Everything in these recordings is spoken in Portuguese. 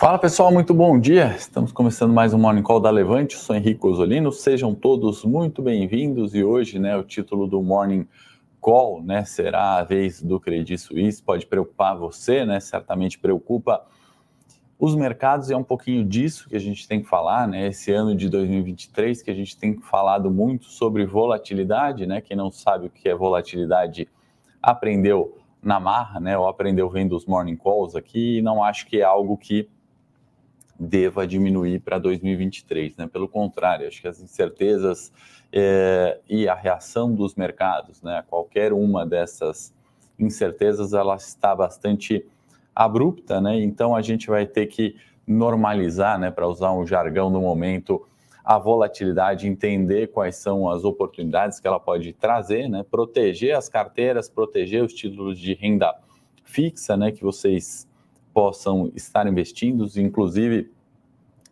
Fala pessoal, muito bom dia. Estamos começando mais um Morning Call da Levante. Eu sou Henrique Osolino. Sejam todos muito bem-vindos. E hoje, né, o título do Morning Call, né, será a vez do Credit Suisse. Pode preocupar você, né? Certamente preocupa os mercados. E é um pouquinho disso que a gente tem que falar, né? Esse ano de 2023 que a gente tem falado muito sobre volatilidade, né? Quem não sabe o que é volatilidade aprendeu na marra, né? Ou aprendeu vendo os Morning Calls aqui. E não acho que é algo que deva diminuir para 2023. Né? Pelo contrário, acho que as incertezas é, e a reação dos mercados, né, qualquer uma dessas incertezas, ela está bastante abrupta, né? então a gente vai ter que normalizar, né, para usar um jargão do momento, a volatilidade, entender quais são as oportunidades que ela pode trazer, né? proteger as carteiras, proteger os títulos de renda fixa, né, que vocês possam estar investindo, inclusive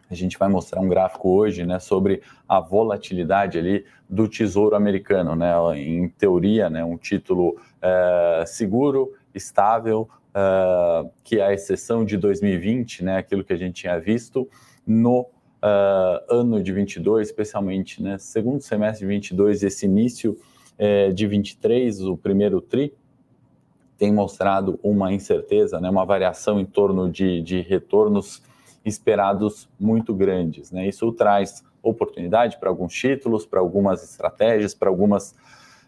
a gente vai mostrar um gráfico hoje, né, sobre a volatilidade ali do Tesouro Americano, né, em teoria, né, um título é, seguro, estável, é, que é a exceção de 2020, né, aquilo que a gente tinha visto no uh, ano de 22, especialmente, né, segundo semestre de 22 e esse início de 23, o primeiro tri, tem mostrado uma incerteza, né, uma variação em torno de, de retornos esperados muito grandes. Né? Isso traz oportunidade para alguns títulos, para algumas estratégias, para algumas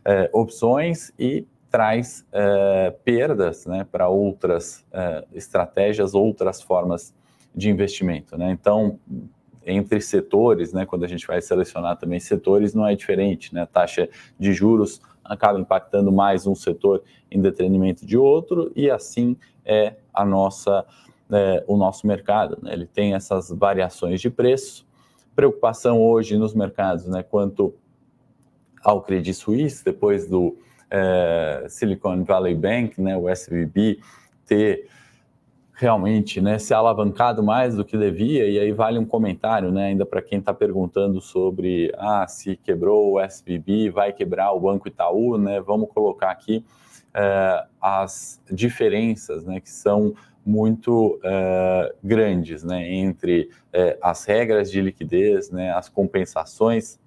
é, opções e traz é, perdas né, para outras é, estratégias, outras formas de investimento. Né? Então, entre setores, né, quando a gente vai selecionar também setores, não é diferente. Né? A taxa de juros acaba impactando mais um setor em detrimento de outro, e assim é a nossa, é, o nosso mercado. Né? Ele tem essas variações de preço. Preocupação hoje nos mercados né, quanto ao Credit Suisse, depois do é, Silicon Valley Bank, né, o SVB, ter realmente né, se alavancado mais do que devia, e aí vale um comentário, né, ainda para quem está perguntando sobre ah, se quebrou o SBB, vai quebrar o Banco Itaú, né, vamos colocar aqui é, as diferenças né, que são muito é, grandes né, entre é, as regras de liquidez, né, as compensações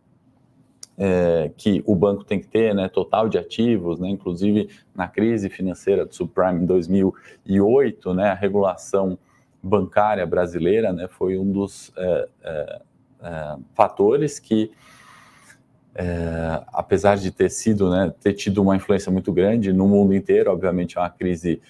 é, que o banco tem que ter, né, total de ativos, né, inclusive na crise financeira do subprime em 2008, né, a regulação bancária brasileira, né, foi um dos é, é, é fatores que, é, apesar de ter sido, né, ter tido uma influência muito grande no mundo inteiro, obviamente é uma crise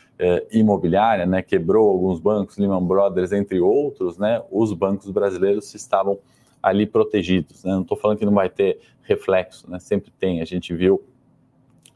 imobiliária, né, quebrou alguns bancos, Lehman Brothers entre outros, né, os bancos brasileiros estavam ali protegidos. Né? Não estou falando que não vai ter reflexo, né? sempre tem. A gente viu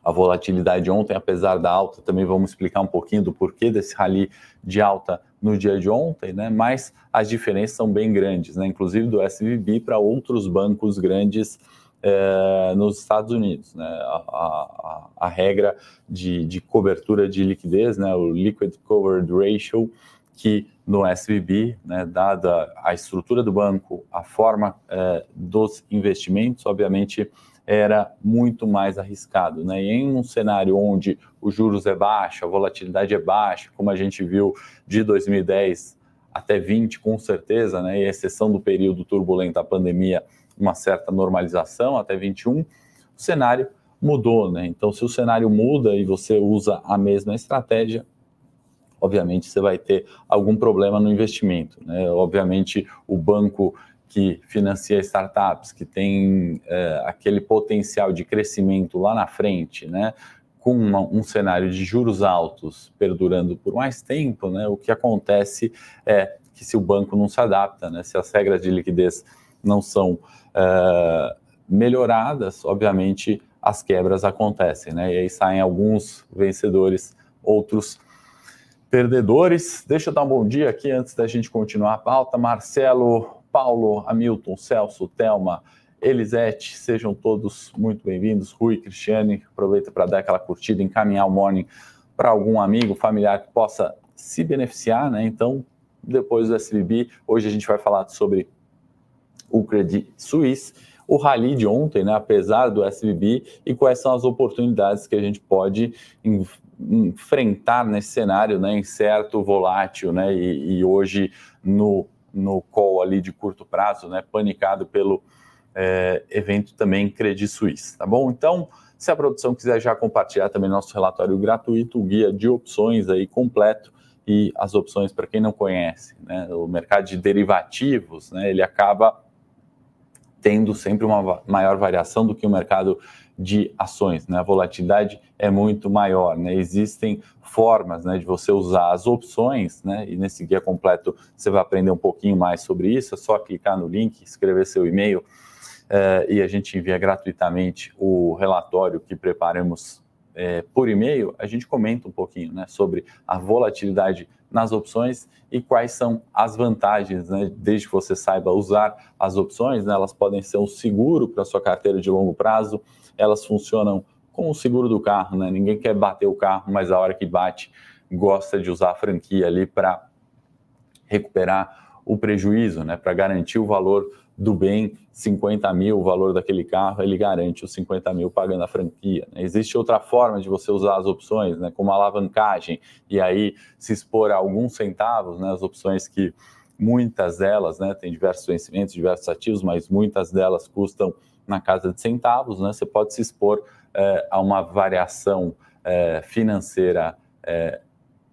a volatilidade ontem, apesar da alta, também vamos explicar um pouquinho do porquê desse rally de alta no dia de ontem, né? mas as diferenças são bem grandes, né? inclusive do SVB para outros bancos grandes é, nos Estados Unidos. Né? A, a, a regra de, de, cobertura de liquidez, né? o Liquid Covered Ratio, que no SVB, né, dada a estrutura do banco, a forma é, dos investimentos, obviamente era muito mais arriscado. Né? E em um cenário onde os juros é baixo, a volatilidade é baixa, como a gente viu de 2010 até 20, com certeza, né? e exceção do período turbulento da pandemia, uma certa normalização até 21, o cenário mudou. Né? Então, se o cenário muda e você usa a mesma estratégia, obviamente você vai ter algum problema no investimento. Né? Obviamente, o banco que financia startups, que tem é, aquele potencial de crescimento lá na frente, né? com uma, um cenário de juros altos perdurando por mais tempo, né? o que acontece é que se o banco não se adapta, né? se as regras de liquidez não são é, melhoradas, obviamente as quebras acontecem, né? e aí saem alguns vencedores, outros perdedores. Deixa eu dar um bom dia aqui antes da gente continuar a pauta. Marcelo, Paulo, Hamilton, Celso, Telma, Elisete, sejam todos muito bem-vindos. Rui, Cristiane, aproveita para dar aquela curtida, encaminhar o morning para algum amigo, familiar que possa se beneficiar, né? Então, depois do SVB, hoje a gente vai falar sobre o Credit Suisse. o rally de ontem, né, apesar do SVB, e quais são as oportunidades que a gente pode enfrentar nesse cenário né, incerto, volátil, né, e, e hoje no, no call ali de curto prazo, né, panicado pelo é, evento também Credit Suisse, tá bom? Então, se a produção quiser já compartilhar também nosso relatório gratuito, o guia de opções aí completo e as opções para quem não conhece, né? O mercado de derivativos, né? Ele acaba tendo sempre uma maior variação do que o mercado de ações, né? A volatilidade é muito maior, né? Existem formas, né, de você usar as opções, né? E nesse guia completo você vai aprender um pouquinho mais sobre isso. É só clicar no link, escrever seu e-mail uh, e a gente envia gratuitamente o relatório que preparamos é, por e-mail, a gente comenta um pouquinho né, sobre a volatilidade nas opções e quais são as vantagens, né, desde que você saiba usar as opções, né, elas podem ser um seguro para sua carteira de longo prazo, elas funcionam como o seguro do carro, né, ninguém quer bater o carro, mas a hora que bate, gosta de usar a franquia ali para recuperar o prejuízo, né, para garantir o valor do bem 50 mil, o valor daquele carro, ele garante os 50 mil pagando a franquia. Né? Existe outra forma de você usar as opções, né? como alavancagem, e aí se expor a alguns centavos, né? as opções que muitas delas, né, tem diversos vencimentos, diversos ativos, mas muitas delas custam na casa de centavos, né? você pode se expor é, a uma variação é, financeira é,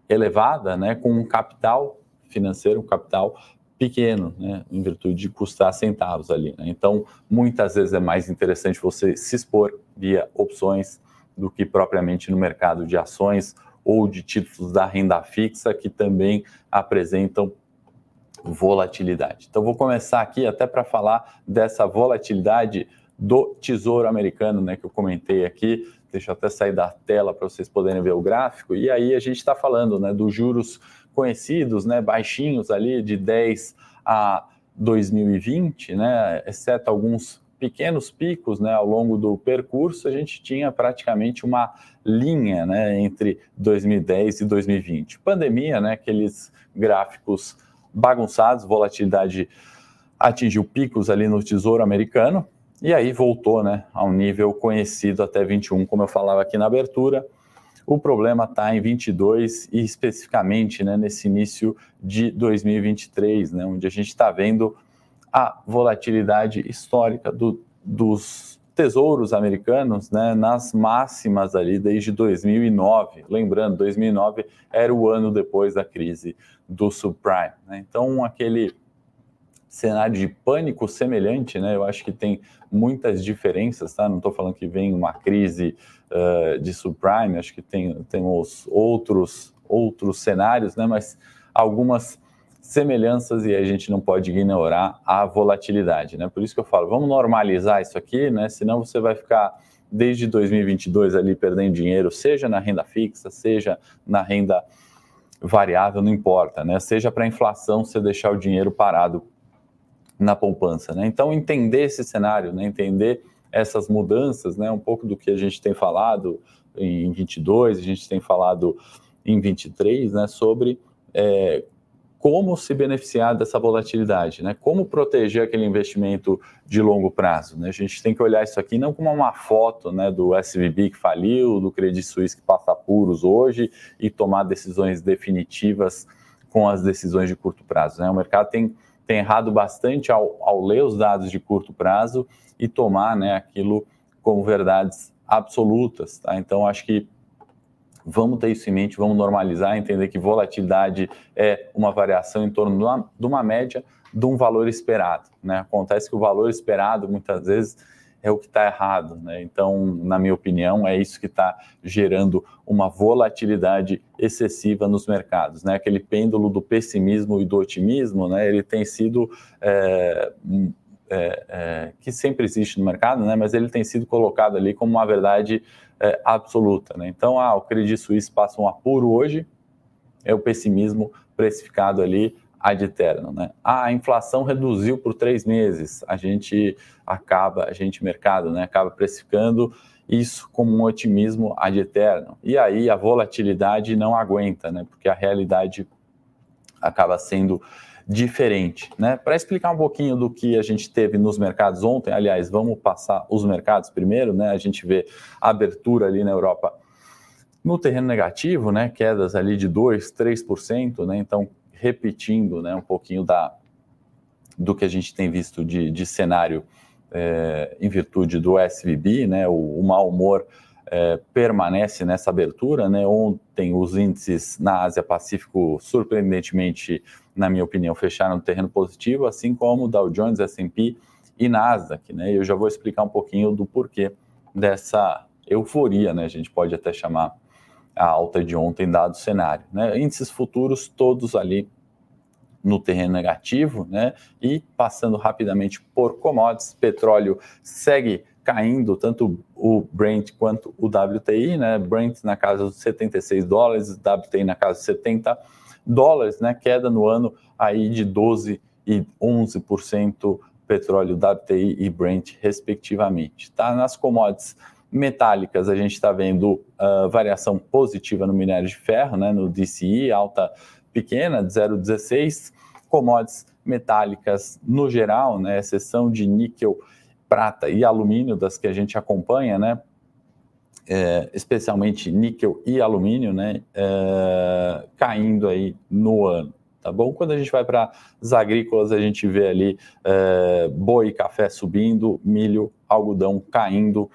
elevada, né, com um capital financeiro, um capital pequeno, né, em virtude de custar centavos ali. Né? Então, muitas vezes é mais interessante você se expor via opções do que propriamente no mercado de ações ou de títulos da renda fixa, que também apresentam volatilidade. Então, vou começar aqui até para falar dessa volatilidade do Tesouro Americano, né, que eu comentei aqui. Deixa eu até sair da tela para vocês poderem ver o gráfico. E aí a gente está falando né, dos juros conhecidos, né, baixinhos ali de 10 a 2020, né, exceto alguns pequenos picos, né, ao longo do percurso, a gente tinha praticamente uma linha, né, entre 2010 e 2020. Pandemia, né, aqueles gráficos bagunçados, volatilidade atingiu picos ali no Tesouro Americano e aí voltou, né, a um nível conhecido até 21, como eu falava aqui na abertura. O problema está em 22 e especificamente né, nesse início de 2023, né, onde a gente está vendo a volatilidade histórica do, dos tesouros americanos né, nas máximas ali desde 2009. Lembrando, 2009 era o ano depois da crise do subprime. Né? Então, aquele cenário de pânico semelhante, né? Eu acho que tem muitas diferenças, tá? Não estou falando que vem uma crise uh, de subprime, acho que tem temos outros outros cenários, né? Mas algumas semelhanças e a gente não pode ignorar a volatilidade, né? Por isso que eu falo, vamos normalizar isso aqui, né? Senão você vai ficar desde 2022 ali perdendo dinheiro, seja na renda fixa, seja na renda variável, não importa, né? Seja para inflação, você deixar o dinheiro parado na poupança. Né? Então, entender esse cenário, né? entender essas mudanças, né? um pouco do que a gente tem falado em 22, a gente tem falado em 23, né? sobre é, como se beneficiar dessa volatilidade, né? Como proteger aquele investimento de longo prazo, né? A gente tem que olhar isso aqui não como uma foto, né, do SVB que faliu, do Credit Suisse que passa apuros hoje e tomar decisões definitivas com as decisões de curto prazo, né? O mercado tem tem errado bastante ao, ao ler os dados de curto prazo e tomar né, aquilo como verdades absolutas. Tá? Então, acho que vamos ter isso em mente, vamos normalizar, entender que volatilidade é uma variação em torno de uma, de uma média de um valor esperado. Né? Acontece que o valor esperado, muitas vezes, é o que está errado. Né? Então, na minha opinião, é isso que está gerando uma volatilidade excessiva nos mercados. Né? Aquele pêndulo do pessimismo e do otimismo, né? ele tem sido. É, é, é, que sempre existe no mercado, né? mas ele tem sido colocado ali como uma verdade é, absoluta. Né? Então, ah, o Credit Suisse passa um apuro hoje, é o pessimismo precificado ali ad eterno, né? Ah, a inflação reduziu por três meses, a gente acaba, a gente mercado, né, acaba precificando isso como um otimismo ad eterno. E aí a volatilidade não aguenta, né? Porque a realidade acaba sendo diferente, né? Para explicar um pouquinho do que a gente teve nos mercados ontem, aliás, vamos passar os mercados primeiro, né? A gente vê a abertura ali na Europa no terreno negativo, né? Quedas ali de 2, 3%, né? Então, repetindo, né, um pouquinho da do que a gente tem visto de, de cenário é, em virtude do SVB, né? O, o mau humor é, permanece nessa abertura. Né? Ontem, os índices na Ásia-Pacífico, surpreendentemente, na minha opinião, fecharam no terreno positivo, assim como Dow Jones, S&P e Nasdaq. Né? Eu já vou explicar um pouquinho do porquê dessa euforia, né? a gente pode até chamar a alta de ontem, dado o cenário. Né? Índices futuros todos ali no terreno negativo, né? E passando rapidamente por commodities, petróleo segue caindo tanto o Brent quanto o WTI, né? Brent na casa dos 76 dólares, WTI na casa de 70 dólares, né? Queda no ano aí de 12 e 11% petróleo, WTI e Brent, respectivamente. Tá nas commodities metálicas, a gente está vendo uh, variação positiva no minério de ferro, né? No DCI, alta pequena de 0,16. Commodities metálicas no geral, né? Exceção de níquel prata e alumínio das que a gente acompanha, né? É, especialmente níquel e alumínio, né? É, caindo aí no ano, tá bom? Quando a gente vai para as agrícolas, a gente vê ali é, boi café subindo, milho, algodão caindo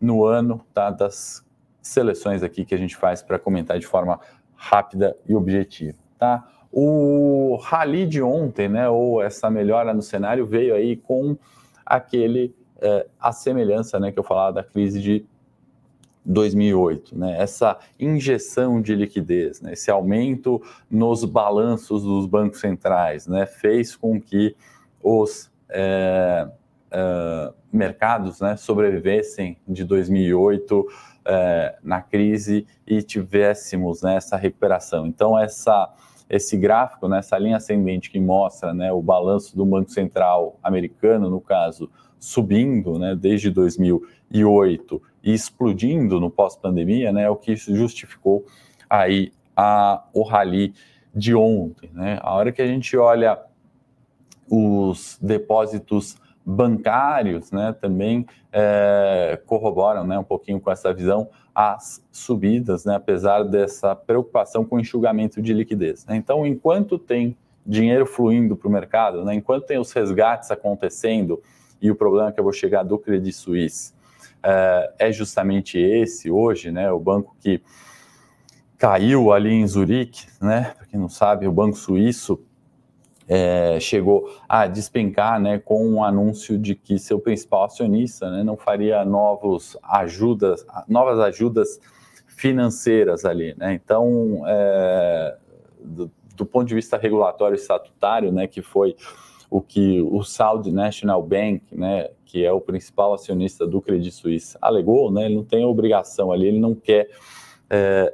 no ano, tá? Das seleções aqui que a gente faz para comentar de forma rápida e objetiva, tá? O rally de ontem, né, ou essa melhora no cenário, veio aí com aquele é, a semelhança né, que eu falava da crise de 2008, né? essa injeção de liquidez, né? esse aumento nos balanços dos bancos centrais, né? fez com que os é, mercados né, sobrevivessem de 2008 é, na crise e tivéssemos né, essa recuperação. Então, essa, esse gráfico, né, essa linha ascendente que mostra né, o balanço do Banco Central americano, no caso, subindo né, desde 2008 e explodindo no pós-pandemia, né, é o que justificou aí a, o rally de ontem. Né? A hora que a gente olha os depósitos bancários, né, também é, corroboram, né, um pouquinho com essa visão as subidas, né, apesar dessa preocupação com enxugamento de liquidez. Né? Então, enquanto tem dinheiro fluindo para o mercado, né, enquanto tem os resgates acontecendo, e o problema que eu vou chegar do Credit Suisse é, é justamente esse hoje, né? O banco que caiu ali em Zurique, né? Para quem não sabe, o banco suíço é, chegou a despencar, né, com um anúncio de que seu principal acionista, né, não faria novos ajudas, novas ajudas financeiras ali, né? Então, é, do, do ponto de vista regulatório e estatutário, né, que foi o que o Saudi National Bank, né, que é o principal acionista do Credit Suisse, alegou, né, ele não tem obrigação ali, ele não quer é,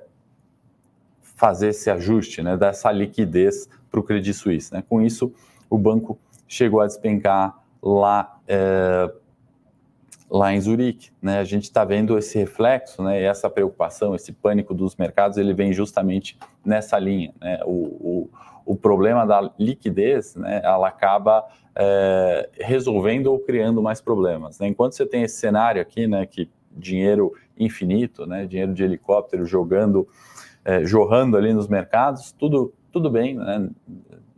fazer esse ajuste, né, dessa liquidez para o Credit Suisse. Né. Com isso, o banco chegou a despencar lá, é, lá em Zurique. Né. A gente está vendo esse reflexo, né, essa preocupação, esse pânico dos mercados, ele vem justamente nessa linha. Né. o, o o problema da liquidez, né, ela acaba é, resolvendo ou criando mais problemas. Né? Enquanto você tem esse cenário aqui, né, que dinheiro infinito, né, dinheiro de helicóptero jogando, é, jorrando ali nos mercados, tudo, tudo bem, né?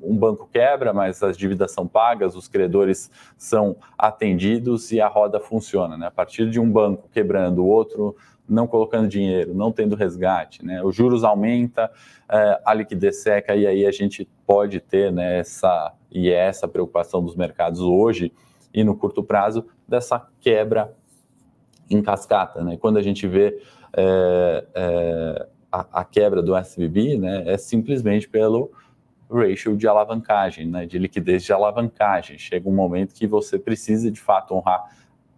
um banco quebra, mas as dívidas são pagas, os credores são atendidos e a roda funciona. Né? A partir de um banco quebrando, o outro não colocando dinheiro, não tendo resgate, né? Os juros aumenta, é, a liquidez seca e aí a gente pode ter né, essa e é essa preocupação dos mercados hoje e no curto prazo dessa quebra em cascata, né? Quando a gente vê é, é, a, a, quebra do SVB, né, é simplesmente pelo ratio de alavancagem, né, de liquidez de alavancagem. Chega um momento que você precisa de fato honrar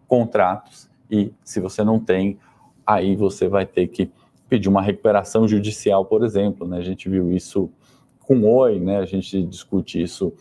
contratos e se você não tem aí você vai ter que pedir uma recuperação judicial, por exemplo. Né? A gente viu isso com Oi, né? a gente discute isso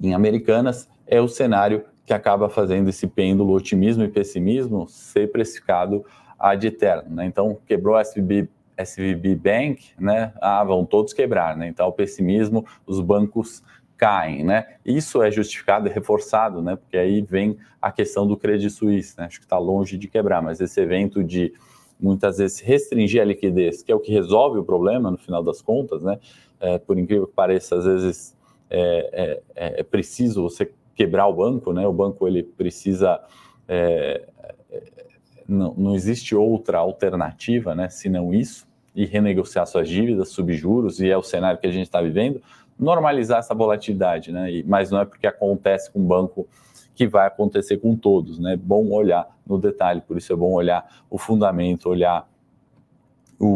em Americanas, é o cenário que acaba fazendo esse pêndulo otimismo e pessimismo ser precificado ad eterno. Né? Então, quebrou a SVB, SVB Bank, né? ah, vão todos quebrar. Né? Então, o pessimismo, os bancos caem, né? Isso é justificado e reforçado, né? Porque aí vem a questão do Credit Suisse, né? Acho que está longe de quebrar, mas esse evento de muitas vezes restringir a liquidez, que é o que resolve o problema no final das contas, né? É, por incrível que pareça, às vezes é, é, é, preciso você quebrar o banco, né? O banco ele precisa é, é, não, não existe outra alternativa, né? Senão isso e renegociar suas dívidas, subjuros e é o cenário que a gente está vivendo, normalizar essa volatilidade, né? E, mas não é porque acontece com o banco que vai acontecer com todos, né? Bom olhar no detalhe, por isso é bom olhar o fundamento, olhar o,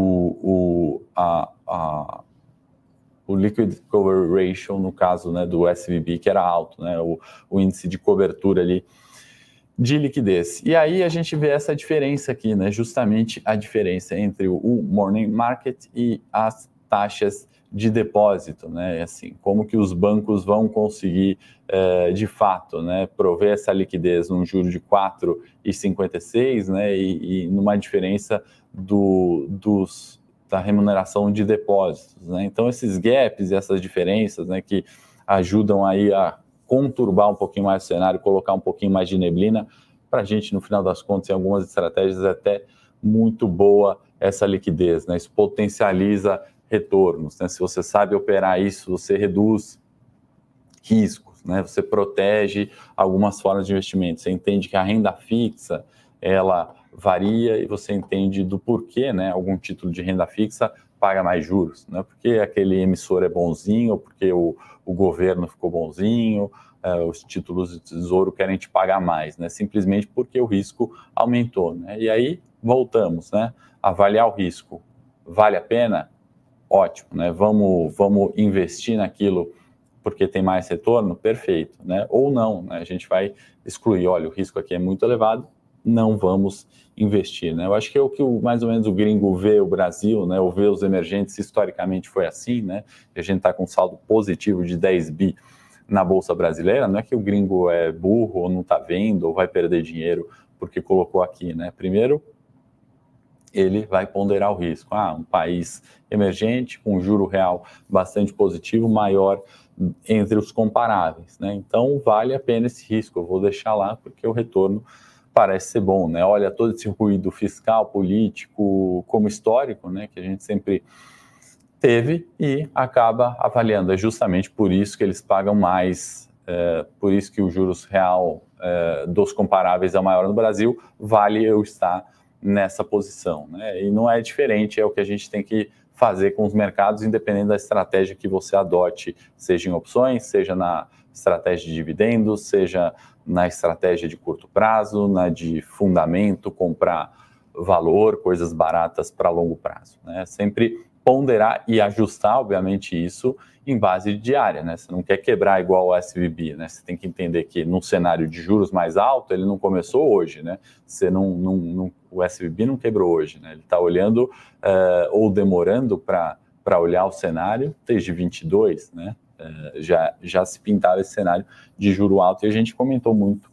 o, a, a, o liquid cover ratio no caso né, do SVB que era alto, né? O, o índice de cobertura ali de liquidez. E aí a gente vê essa diferença aqui, né? Justamente a diferença entre o morning market e as taxas de depósito, né? Assim, como que os bancos vão conseguir, é, de fato, né, prover essa liquidez num juro de 4,56, né? E, e numa diferença do, dos, da remuneração de depósitos, né? Então esses gaps e essas diferenças, né, que ajudam aí a conturbar um pouquinho mais o cenário, colocar um pouquinho mais de neblina, para a gente, no final das contas, em algumas estratégias, é até muito boa essa liquidez, né? Isso potencializa retornos, né? Se você sabe operar isso, você reduz riscos, né? Você protege algumas formas de investimento. Você entende que a renda fixa, ela varia e você entende do porquê, né? Algum título de renda fixa paga mais juros, não é porque aquele emissor é bonzinho, ou porque o, o governo ficou bonzinho, é, os títulos de tesouro querem te pagar mais, né? Simplesmente porque o risco aumentou, né? E aí voltamos, né? Avaliar o risco, vale a pena? Ótimo, né? Vamos, vamos investir naquilo porque tem mais retorno? Perfeito, né? Ou não, né? A gente vai excluir, olha, o risco aqui é muito elevado, não vamos investir. Né? Eu acho que é o que o, mais ou menos o gringo vê o Brasil, né? ou vê os emergentes, historicamente foi assim, né? a gente está com um saldo positivo de 10 bi na Bolsa Brasileira, não é que o gringo é burro ou não está vendo ou vai perder dinheiro porque colocou aqui. Né? Primeiro, ele vai ponderar o risco. Ah, um país emergente, com juro real bastante positivo, maior entre os comparáveis. Né? Então, vale a pena esse risco. Eu vou deixar lá porque o retorno parece ser bom, né? Olha todo esse ruído fiscal, político, como histórico, né? Que a gente sempre teve e acaba avaliando. É justamente por isso que eles pagam mais, é, por isso que o juros real é, dos comparáveis é maior no Brasil. Vale eu estar nessa posição, né? E não é diferente, é o que a gente tem que fazer com os mercados, independente da estratégia que você adote, seja em opções, seja na estratégia de dividendos, seja na estratégia de curto prazo, na de fundamento, comprar valor, coisas baratas para longo prazo. Né? Sempre ponderar e ajustar, obviamente, isso em base diária, né? Você não quer quebrar igual o SVB, né? Você tem que entender que num cenário de juros mais alto, ele não começou hoje, né? Você não, não, não o SVB não quebrou hoje, né? Ele está olhando uh, ou demorando para olhar o cenário desde 22, né? É, já, já se pintava esse cenário de juro alto e a gente comentou muito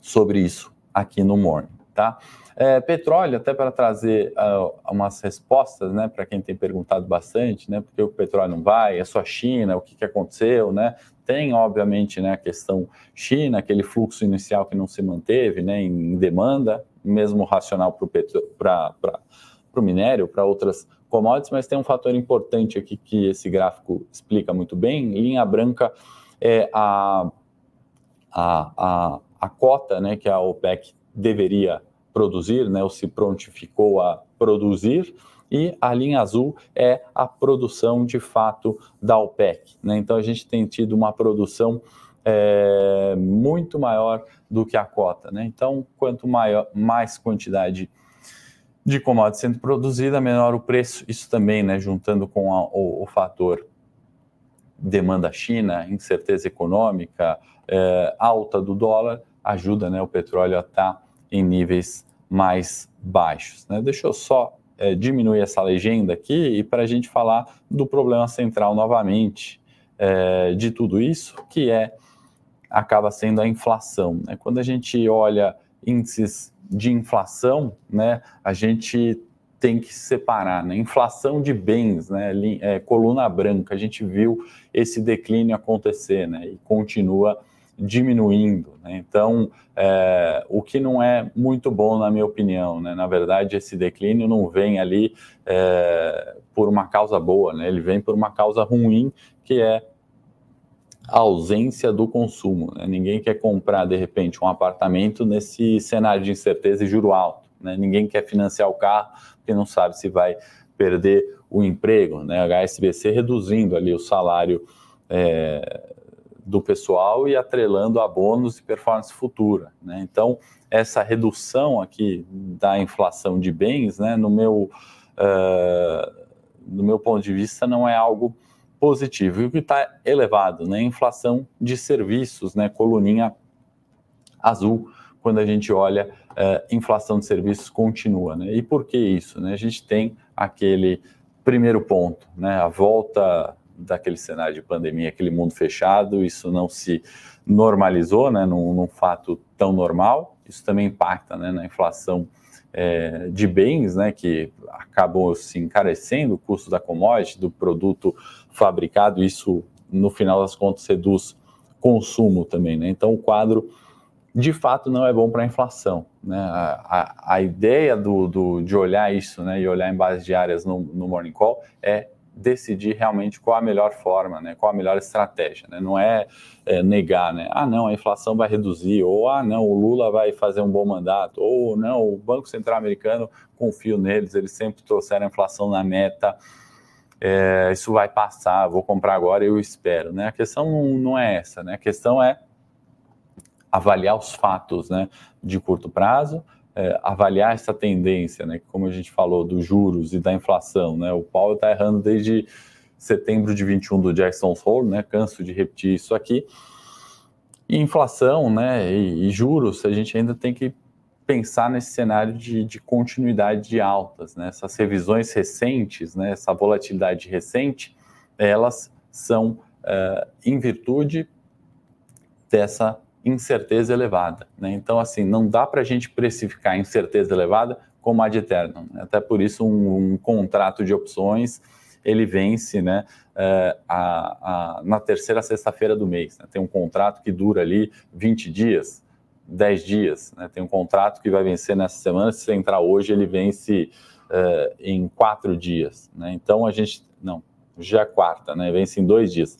sobre isso aqui no Morning, tá? É, petróleo, até para trazer uh, umas respostas, né, para quem tem perguntado bastante, né, porque o petróleo não vai, é só China, o que, que aconteceu, né? Tem, obviamente, né, a questão China, aquele fluxo inicial que não se manteve, né, em demanda, mesmo racional para o minério, para outras commodities, mas tem um fator importante aqui que esse gráfico explica muito bem. Linha branca é a, a, a, a cota né, que a OPEC deveria produzir, né, ou se prontificou a produzir, e a linha azul é a produção de fato da OPEC. Né? Então a gente tem tido uma produção é, muito maior do que a cota. Né? Então, quanto maior, mais quantidade de commodities sendo produzida, menor o preço. Isso também, né, juntando com a, o, o, fator demanda China, incerteza econômica, é, alta do dólar, ajuda né, o petróleo a estar tá em níveis mais baixos. Né? Deixa eu só é, diminuir essa legenda aqui e para a gente falar do problema central novamente é, de tudo isso, que é acaba sendo a inflação. Né? Quando a gente olha índices de inflação, né, a gente tem que separar, né? Inflação de bens, né? É, coluna branca, a gente viu esse declínio acontecer, né? E continua diminuindo, né? Então, é, o que não é muito bom, na minha opinião, né? Na verdade, esse declínio não vem ali é, por uma causa boa, né? Ele vem por uma causa ruim, que é a ausência do consumo. Né? Ninguém quer comprar, de repente, um apartamento nesse cenário de incerteza e juro alto. Né? Ninguém quer financiar o carro porque não sabe se vai perder o emprego. Né? A HSBC reduzindo ali o salário é, do pessoal e atrelando a bônus e performance futura. Né? Então, essa redução aqui da inflação de bens, né, no, meu, uh, no meu ponto de vista, não é algo positivo. E o que está elevado, né? Inflação de serviços, né? Coluninha azul, quando a gente olha uh, inflação de serviços continua, né? E por que isso? Né? A gente tem aquele primeiro ponto, né? A volta daquele cenário de pandemia, aquele mundo fechado, isso não se normalizou, né? Num, num fato tão normal. Isso também impacta, né? Na inflação é, de bens, né, que acabam se encarecendo o custo da commodity, do produto fabricado, isso no final das contas reduz consumo também, né? Então o quadro de fato não é bom para a inflação, né? A, a, a ideia do, do, de olhar isso, né, e olhar em bases diárias no, no Morning Call é decidir realmente qual a melhor forma, né, qual a melhor estratégia. Né? Não é, é, negar, né? ah, não, a inflação vai reduzir, ou ah, não, o Lula vai fazer um bom mandato, ou não, o Banco Central Americano, confio neles, eles sempre trouxeram a inflação na meta, é, isso vai passar, vou comprar agora, eu espero. Né? A questão não é essa, né? a questão é avaliar os fatos né, de curto prazo, é, avaliar essa tendência, né? Como a gente falou dos juros e da inflação, né? O Paulo está errando desde setembro de 21 do Jackson Hole, né? Canso de repetir isso aqui. E inflação, né? E, e, juros, a gente ainda tem que pensar nesse cenário de, de continuidade de altas, né? Essas revisões recentes, né? Essa volatilidade recente, elas são uh, em virtude dessa incerteza elevada. Né? Então, assim, não dá para a gente precificar incerteza elevada como ad eterno. Né? Até por isso, um, um, contrato de opções ele vence né, uh, a, a, na terceira sexta-feira do mês. Né? Tem um contrato que dura ali 20 dias, 10 dias. Né? Tem um contrato que vai vencer nessa semana. Se você entrar hoje, ele vence uh, em quatro dias. Né? Então, a gente. Não, já é quarta, né? vence em dois dias.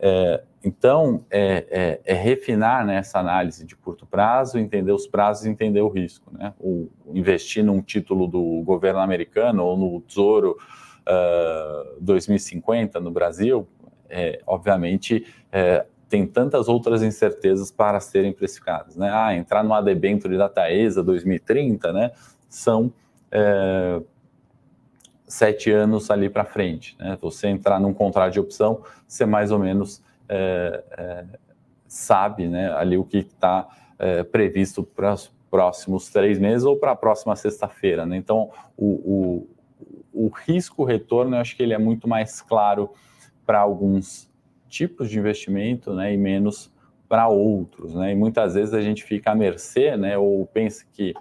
É, então, é, é, é refinar né, essa análise de curto prazo, entender os prazos e entender o risco. Né? O, investir num título do governo americano ou no Tesouro uh, 2050 no Brasil, é, obviamente, é, tem tantas outras incertezas para serem precificadas. Né? Ah, entrar no adebênture da Taesa 2030, né? são é, sete anos ali para frente. Né? Você entrar num contrato de opção, ser mais ou menos é, é, sabe né, ali o que está é, previsto para os próximos três meses ou para a próxima sexta-feira. Né? Então, o, o, o risco-retorno, eu acho que ele é muito mais claro para alguns tipos de investimento né, e menos para outros. Né? E muitas vezes a gente fica à mercê, né, ou pensa que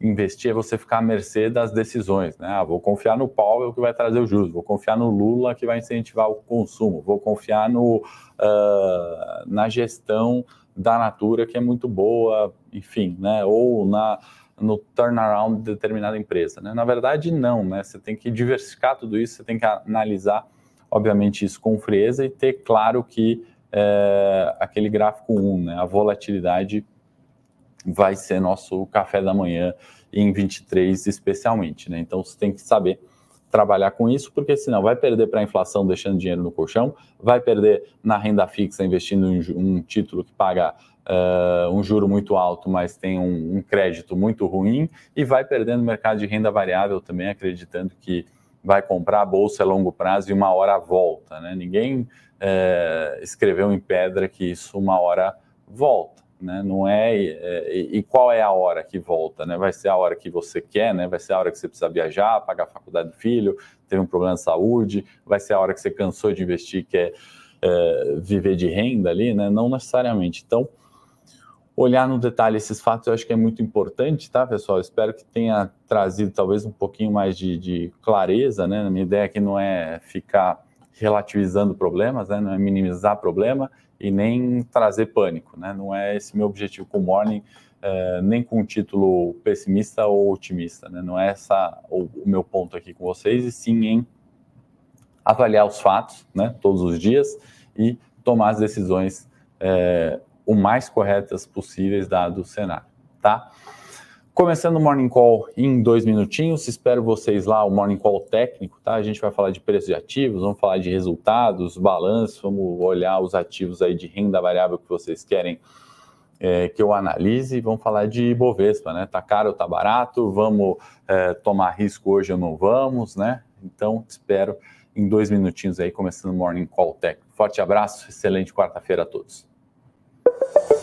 investir é você ficar à mercê das decisões, né? Ah, vou confiar no Powell que vai trazer o juros, vou confiar no Lula que vai incentivar o consumo, vou confiar no, uh, na gestão da Natura que é muito boa, enfim, né? Ou na no turnaround de determinada empresa, né? Na verdade, não, né? Você tem que diversificar tudo isso, você tem que analisar, obviamente, isso com frieza e ter claro que é, aquele gráfico 1, né? A volatilidade vai ser nosso café da manhã em 23 especialmente, né? Então você tem que saber trabalhar com isso, porque senão vai perder para a inflação deixando dinheiro no colchão, vai perder na renda fixa investindo em um título que paga uh, um juro muito alto, mas tem um, um, crédito muito ruim, e vai perder no mercado de renda variável também, acreditando que vai comprar a bolsa a longo prazo e uma hora volta, né? Ninguém uh, escreveu em pedra que isso uma hora volta né? Não é, é, e qual é a hora que volta, né? Vai ser a hora que você quer, né? Vai ser a hora que você precisa viajar, pagar a faculdade do filho, teve um problema de saúde, vai ser a hora que você cansou de investir, quer é, viver de renda ali, né? Não necessariamente. Então, olhar no detalhe esses fatos, eu acho que é muito importante, tá, pessoal? Espero que tenha trazido talvez um pouquinho mais de, de clareza, né? Minha ideia aqui não é ficar relativizando problemas, né? Não é minimizar problema e nem trazer pânico, né? Não é esse meu objetivo com o Morning, é, nem com um título pessimista ou otimista, né? Não é essa o, o meu ponto aqui com vocês, e sim em avaliar os fatos, né? Todos os dias e tomar as decisões é, o mais corretas possíveis dado o cenário, tá? Começando o Morning Call em dois minutinhos, espero vocês lá, o Morning Call técnico, tá? A gente vai falar de preço de ativos, vamos falar de resultados, balanço, vamos olhar os ativos aí de renda variável que vocês querem é, que eu analise, vamos falar de Bovespa, né? Tá caro tá barato, vamos é, tomar risco hoje ou não vamos, né? Então, espero em dois minutinhos aí, começando o Morning Call técnico. Forte abraço, excelente quarta-feira a todos. thank you